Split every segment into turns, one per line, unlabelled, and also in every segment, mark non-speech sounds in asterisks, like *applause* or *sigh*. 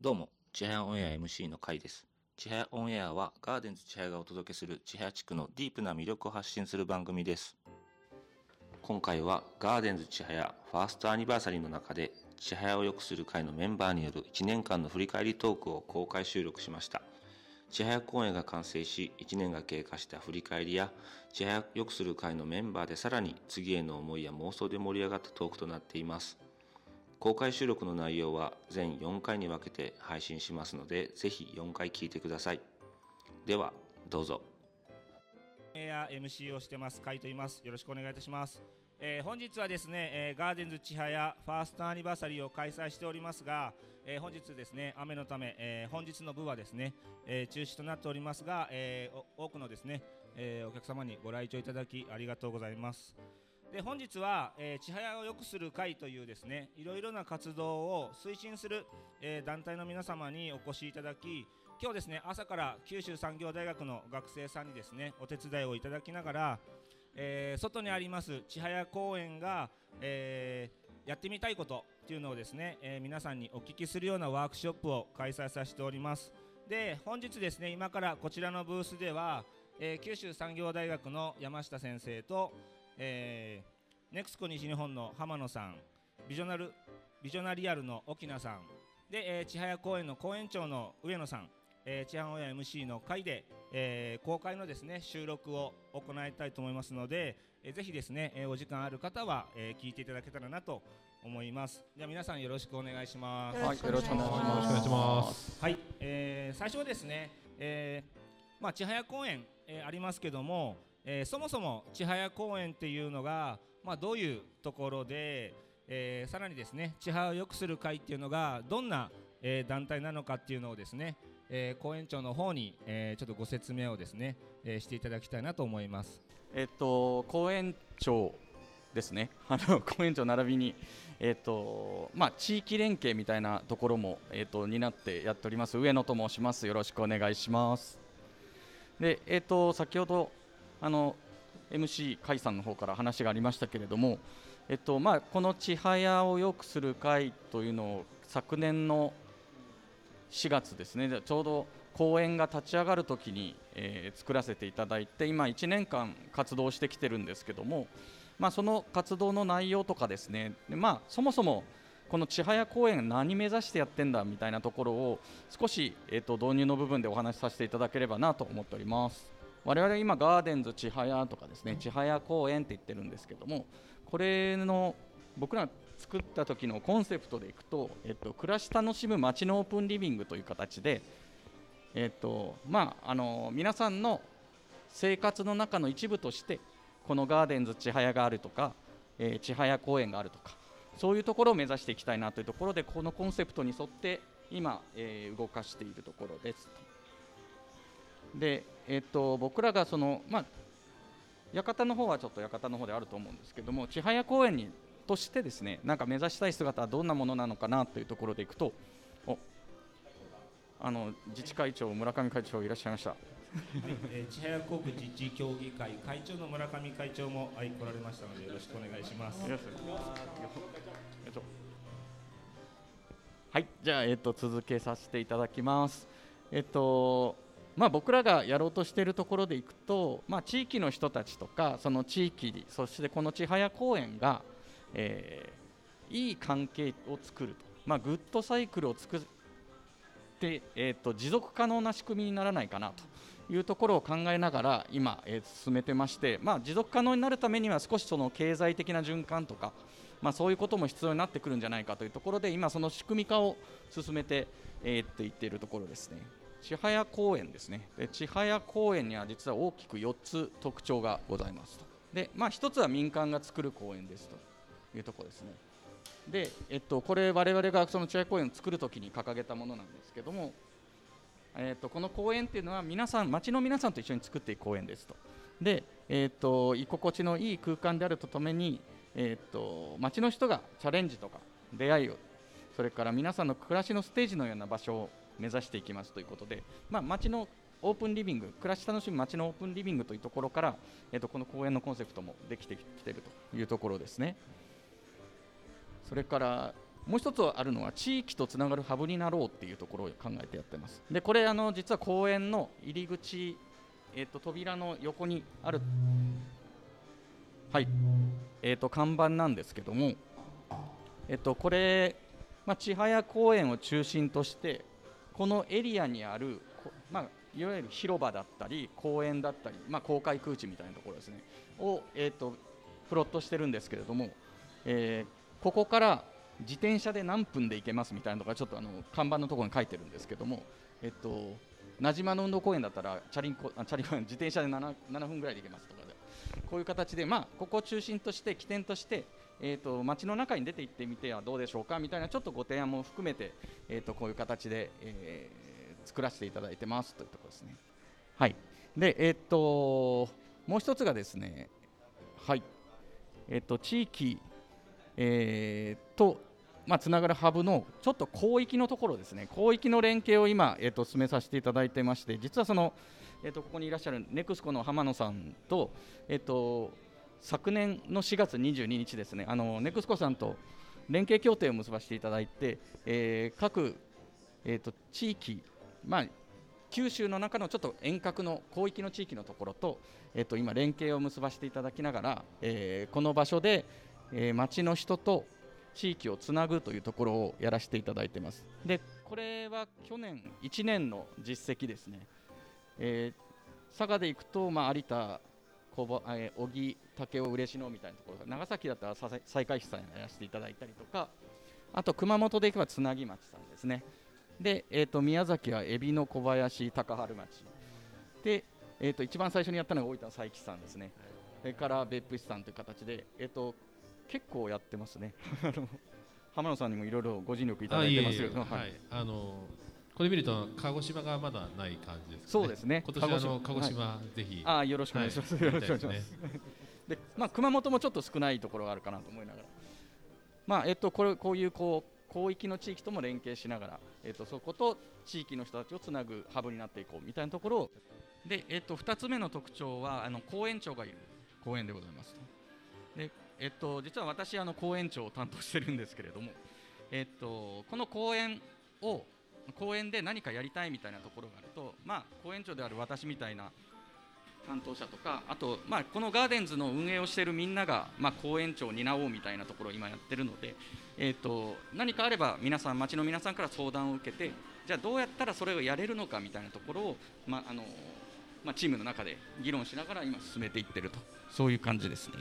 どうも、ちはやオンエア MC の会です。ちはやオンエアはガーデンズちはやがお届けするちはや地区のディープな魅力を発信する番組です。今回はガーデンズちはやファーストアニバーサリーの中でちはやを良くする会のメンバーによる1年間の振り返りトークを公開収録しました。ちはや公演が完成し1年が経過した振り返りやちはや良くする会のメンバーでさらに次への思いや妄想で盛り上がったトークとなっています。公開収録の内容は全4回に分けて配信しますのでぜひ4回聞いてくださいではどうぞ
エア MC をしてます、カイと言います。よろしくお願いいたします。えー本日はですね、えーガーデンズ千早ファーストアニバーサリーを開催しておりますが、えー本日ですね、雨のため、えー本日の部はですね、えー中止となっておりますが、えー多くのですね、えーお客様にご来場いただきありがとうございます。で本日は、えー、千早を良くする会というですねいろいろな活動を推進する、えー団体の皆様にお越しいただき今日ですね朝から九州産業大学の学生さんにですねお手伝いをいただきながら、えー外にあります千早公園が、えーやってみたいことっていうのをですね、えー皆さんにお聞きするようなワークショップを開催させております。で本日ですね今からこちらのブースでは、えー九州産業大学の山下先生と、えーネクスコ西日本の浜野さんビジョナルビジョナリアルの沖縄さんで、えー、千早公園の公園長の上野さん、えー、千早親 MC の会で、えー公開のですね収録を行いたいと思いますので、えーぜひですね、えーお時間ある方は、えー聞いていただけたらなと思いますでは皆さんよろしくお願いします
はい、よろしくお願い。します。
はい、えー最初はですね、えーまあ、千早公園、えーありますけども、えーそもそも千早公園っていうのが、まあ、どういうところで、えーさらにですね千早を良くする会っていうのがどんな、えー団体なのかっていうのをですね、えー公園長の方に、えーちょっとご説明をですね、えーしていただきたいなと思います。
えっと、公園長ですね。*laughs* あの、公園長並びに、えっと、まあ、地域連携みたいなところも、えっと、担ってやっております。上野と申します。よろしくお願いします。で、えっと、先ほど、あの、MC 甲斐さんの方から話がありましたけれども、えっとまあ、この千早を良くする会というのを昨年の4月ですね、ちょうど公園が立ち上がるときに、えー作らせていただいて、今、1年間活動してきてるんですけども、まあ、その活動の内容とかですね、でまあ、そもそもこの千早公園、何目指してやってんだみたいなところを、少し、えー、と導入の部分でお話しさせていただければなと思っております。我々今、ガーデンズ千早とかですね、千早公園って言ってるんですけども、これの僕ら作った時のコンセプトでいくと、えっと、暮らし楽しむ街のオープンリビングという形で、えっとまあ、あの皆さんの生活の中の一部としてこのガーデンズ千早があるとか、えー千早公園があるとかそういうところを目指していきたいなというところでこのコンセプトに沿って今、えー動かしているところです。で、えっと僕らがその、まあ、館の方はちょっと館の方であると思うんですけども千早公園にとしてですねなんか目指したい姿はどんなものなのかなというところでいくとおあの自治会長村上会長いらっしゃいました
はい、えー千早航空自治協議会会長の村上会長も、はい、来られましたのでよろしくお願いします。
はい、じゃあ、えっと、続けさせていただきます。えっと、まあ、僕らがやろうとしているところでいくと、まあ、地域の人たちとか、その地域に、そしてこの千早公園が、えーいい関係を作ると、まあ、グッドサイクルを作って、えっと、持続可能な仕組みにならないかなと。いうところを考えながら、今、えー進めてまして、まあ、持続可能になるためには、少しその経済的な循環とか、まあ、そういうことも必要になってくるんじゃないかというところで今その仕組み化を進めて、えーって言っているところですね。千早公園ですね。で千早公園には実は大きく4つ特徴がございますと。で、まあ、1つは民間が作る公園ですと。いうところですね。で、えっと、これ我々がその千早公園を作るときに掲げたものなんですけどもえー、とこの公園っていうのは皆さん町の皆さんと一緒に作っていく公園ですと。で、えー、と居心地のいい空間であるとともに、えー、と町の人がチャレンジとか出会いをそれから皆さんの暮らしのステージのような場所を目指していきますということで、まあ、町のオープンリビング暮らし楽しむ町のオープンリビングというところから、えー、とこの公園のコンセプトもできてきているというところですね。それからもう一つあるのは地域とつながるハブになろうっていうところを考えてやってます。でこれあの実は公園の入り口、えー、と扉の横にあるはいえー、と看板なんですけども、えっと、これ、まあ、千早公園を中心としてこのエリアにある、まあ、いわゆる広場だったり公園だったり、まあ、公開空地みたいなところですね。を、えーと、プロットしてるんですけれども、えー、ここから自転車で何分で行けますみたいなのがちょっとあの看板のところに書いてるんですけども、えっと、名島の運動公園だったらチャリンコチャリン自転車で 7, 7分ぐらいで行けますとかでこういう形で、まあ、ここを中心として起点として、えーと、街の中に出て行ってみてはどうでしょうかみたいなちょっとご提案も含めて、えーと、こういう形で、えー、作らせていただいてますというところですね。はい。でえーと、もう一つがですね、はい。えー、と地域、えー、とまあ、つながるハブのちょっと広域のところですね、広域の連携を今、えー、と進めさせていただいてまして、実はその、えー、とここにいらっしゃるネクスコの浜野さんと、えー、と昨年の4月22日ですね、あのネクスコさんと連携協定を結ばせていただいて、えー、各、えーと、地域、まあ、九州の中のちょっと遠隔の広域の地域のところと、えーと、今、連携を結ばせていただきながら、えー、この場所で、えー、町の人と地域をつなぐというところをやらせていただいてます。でこれは去年1年の実績ですね。えー、佐賀で行くと、まあ、有田、小小木、武雄、嬉野みたいなところ長崎だったら西海市さんにやらせていただいたりとかあと熊本で行けばつなぎ町さんですね。で、えーと、宮崎は海老の小林、高春町。で、えーと、一番最初にやったのが大分の佐伯さんですね。それから別府市さんという形で、えーと、結構やってますね。*laughs* 浜野さんにもいろいろご尽力いただいてますけど、はい、
あのこれ見ると鹿児島がまだない感じです、ね、
そうですね。
今年あの鹿児島、はい、ぜひ
あよろしくお願いします。はい、よろしくお願いします。*laughs* でまあ熊本もちょっと少ないところがあるかなと思いながら、まあえっとこれこういうこう広域の地域とも連携しながら、えっとそこと地域の人たちをつなぐハブになっていこうみたいなところをでえっと二つ目の特徴はあの公園長がいる公園でございます。でえっと実は私あの公園長を担当してるんですけれども、えっとこの公園を公園で何かやりたいみたいなところがあると、まあ、公園長である私みたいな担当者とかあと、まあ、このガーデンズの運営をしているみんなが、まあ、公園長を担おうみたいなところを今やってるので、えーと、何かあれば皆さん町の皆さんから相談を受けてじゃあどうやったらそれをやれるのかみたいなところを、まああのまあ、チームの中で議論しながら今進めていってるとそういう感じですね。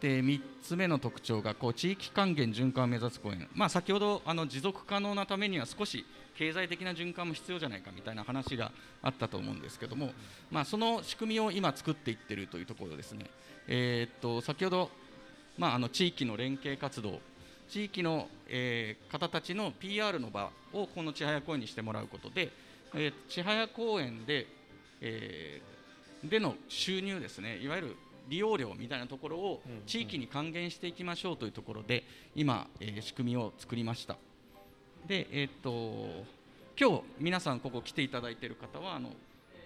で3つ目の特徴がこう地域還元循環を目指す公園、まあ、先ほどあの持続可能なためには少し経済的な循環も必要じゃないかみたいな話があったと思うんですけども、まあ、その仕組みを今作っていってるというところですね、えー、っと先ほど、まあ、あの地域の連携活動地域の、えー、方たちの PR の場をこの千早公園にしてもらうことで、えー、千早公園で,、えー、での収入ですね。いわゆる利用料みたいなところを地域に還元していきましょうというところで今、えー、仕組みを作りました。でえー、っと今日皆さんここ来ていただいている方はあの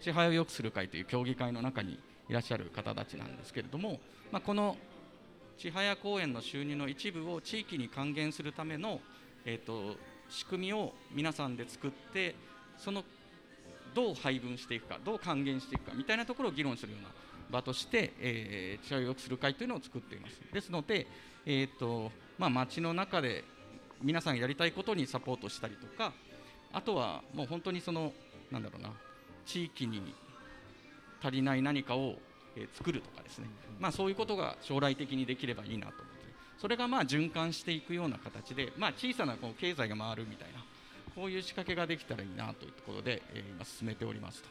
支配を良くする会という協議会の中にいらっしゃる方たちなんですけれども、まあ、この千早公園の収入の一部を地域に還元するための、えーと、仕組みを皆さんで作ってそのどう配分していくかどう還元していくかみたいなところを議論するような場として、えー、地を良くする会というのを作っています。ですので、えーとまあ、街の中で皆さんやりたいことにサポートしたりとかあとはもう本当にそのなんだろうな地域に足りない何かを、えー、作るとかですね、まあ、そういうことが将来的にできればいいなと思って。それがまあ循環していくような形で、まあ、小さなこう経済が回るみたいなこういう仕掛けができたらいいなというところで、えー、今進めておりますと。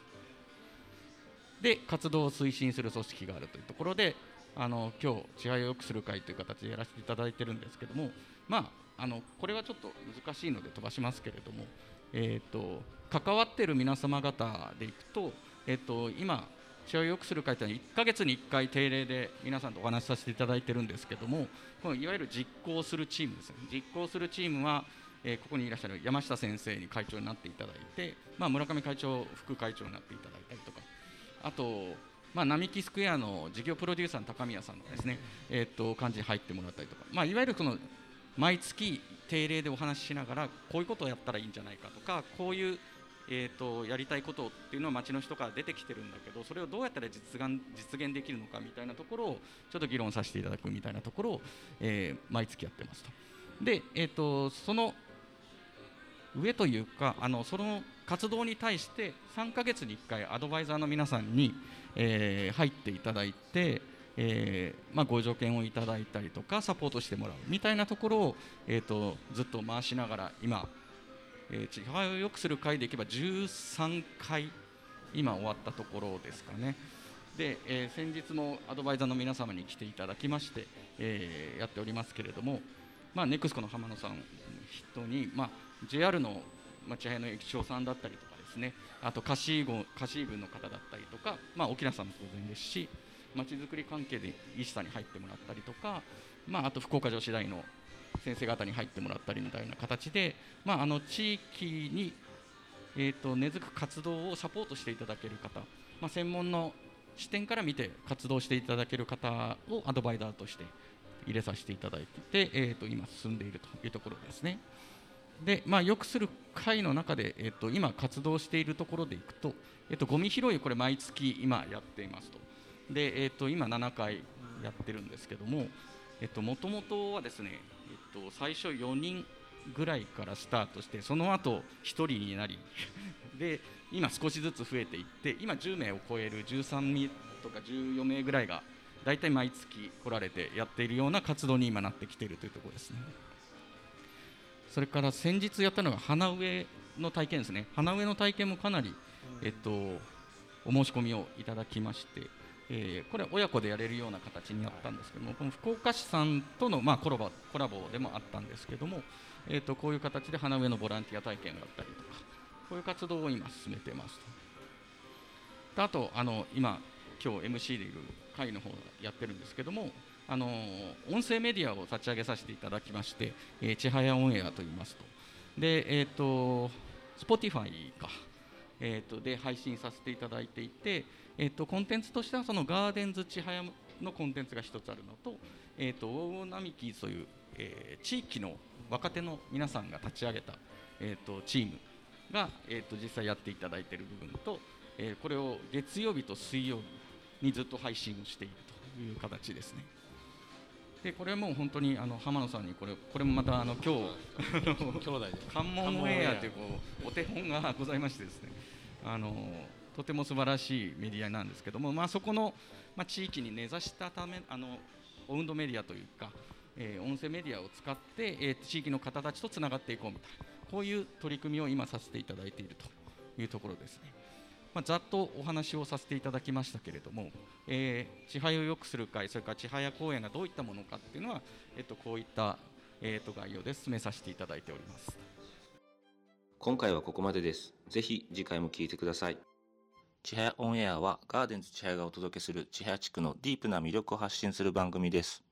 で活動を推進する組織があるというところであの今日支配を良くする会という形でやらせていただいてるんですけどもまああのこれはちょっと難しいので飛ばしますけれども、えーと、関わっている皆様方でいくと,、えーと、今試合を良くする会というのは1か月に1回定例で皆さんとお話しさせていただいてるんですけどもこのいわゆる実行するチームですね。実行するチームは、えー、ここにいらっしゃる山下先生に会長になっていただいて、まあ、村上会長副会長になっていただいたりとかあとまあ、並木スクエアの事業プロデューサーの高宮さんのですね、えー、と感じに入ってもらったりとか、まあ、いわゆるその毎月定例でお話ししながらこういうことをやったらいいんじゃないかとかこういう、えー、とやりたいことっていうのは町の人から出てきてるんだけどそれをどうやったら実現実現できるのかみたいなところをちょっと議論させていただくみたいなところを、えー毎月やってますと。で、えー、とその上というかあのその活動に対して3ヶ月に1回アドバイザーの皆さんに、えー入っていただいて、えーまあ、ご助言をいただいたりとかサポートしてもらうみたいなところを、えー、とずっと回しながら今、えー、地配を良くする会でいけば13回今終わったところですかね。で、えー先日もアドバイザーの皆様に来ていただきまして、えーやっておりますけれども、まあ、ネクスコの浜野さん筆頭に、まあ、JR の、まあ、千早の駅長さんだったりとかですねあと貸し郡貸し郡の方だったりとか、まあ、沖縄さんも当然ですしまちづくり関係で医師さんに入ってもらったりとか、まあ、あと福岡女子大の先生方に入ってもらったりみたいな形で、まあ、あの地域に、えー、と根付く活動をサポートしていただける方、まあ、専門の視点から見て活動していただける方をアドバイザーとして入れさせていただいて、えー、と今進んでいるというところですね。で、まあ、よくする会の中で、えー、と今活動しているところでいくと、えー、とゴミ拾いこれ毎月今やっていますと。で、えー、と今7回やってるんですけども、えっともともとはですね、えっと最初4人ぐらいからスタートして、その後1人になり、*laughs* で今少しずつ増えていって、今10名を超える13名とか14名ぐらいが大体毎月来られてやっているような活動に今なってきているというところですね。それから先日やったのが花植えの体験ですね。花植えの体験もかなり、えっと、お申し込みをいただきまして、えーこれは親子でやれるような形にやったんですけども、この福岡市さんとの、まあ、コラボコラボでもあったんですけども、えー、とこういう形で花植えのボランティア体験があったりとかこういう活動を今進めてますと。であとあの今今日 MC でいる会の方やってるんですけどもあの音声メディアを立ち上げさせていただきまして、えー、千早オンエアと言いますとでえっ、と Spotify かえー、とで配信させていただいていて、えー、とコンテンツとしてはそのガーデンズ千早のコンテンツが一つあるのと,、えー、と大並木という、えー地域の若手の皆さんが立ち上げた、えー、とチームが、えー、と実際やっていただいている部分と、えーこれを月曜日と水曜日にずっと配信をしているという形ですね。でこれはもう本当にあの浜野さんにこれこれもまたあの今日 *laughs*
兄弟で
関門オンエアというこうお手本がございましてですねあのとても素晴らしいメディアなんですけども、まあ、そこの、まあ、地域に根ざしたためあのオウンドメディアというか、えー音声メディアを使って、えー地域の方たちとつながっていこうみたいなこういう取り組みを今させていただいているというところですね。まあ、ざっとお話をさせていただきましたけれども、えー、千早を良くする会、それから千早公園がどういったものかっていうのは、えっとこういった、えー、と概要で進めさせていただいております。
今回はここまでです。ぜひ次回も聞いてください。千早オンエアはガーデンズ千早がお届けする千早地区のディープな魅力を発信する番組です。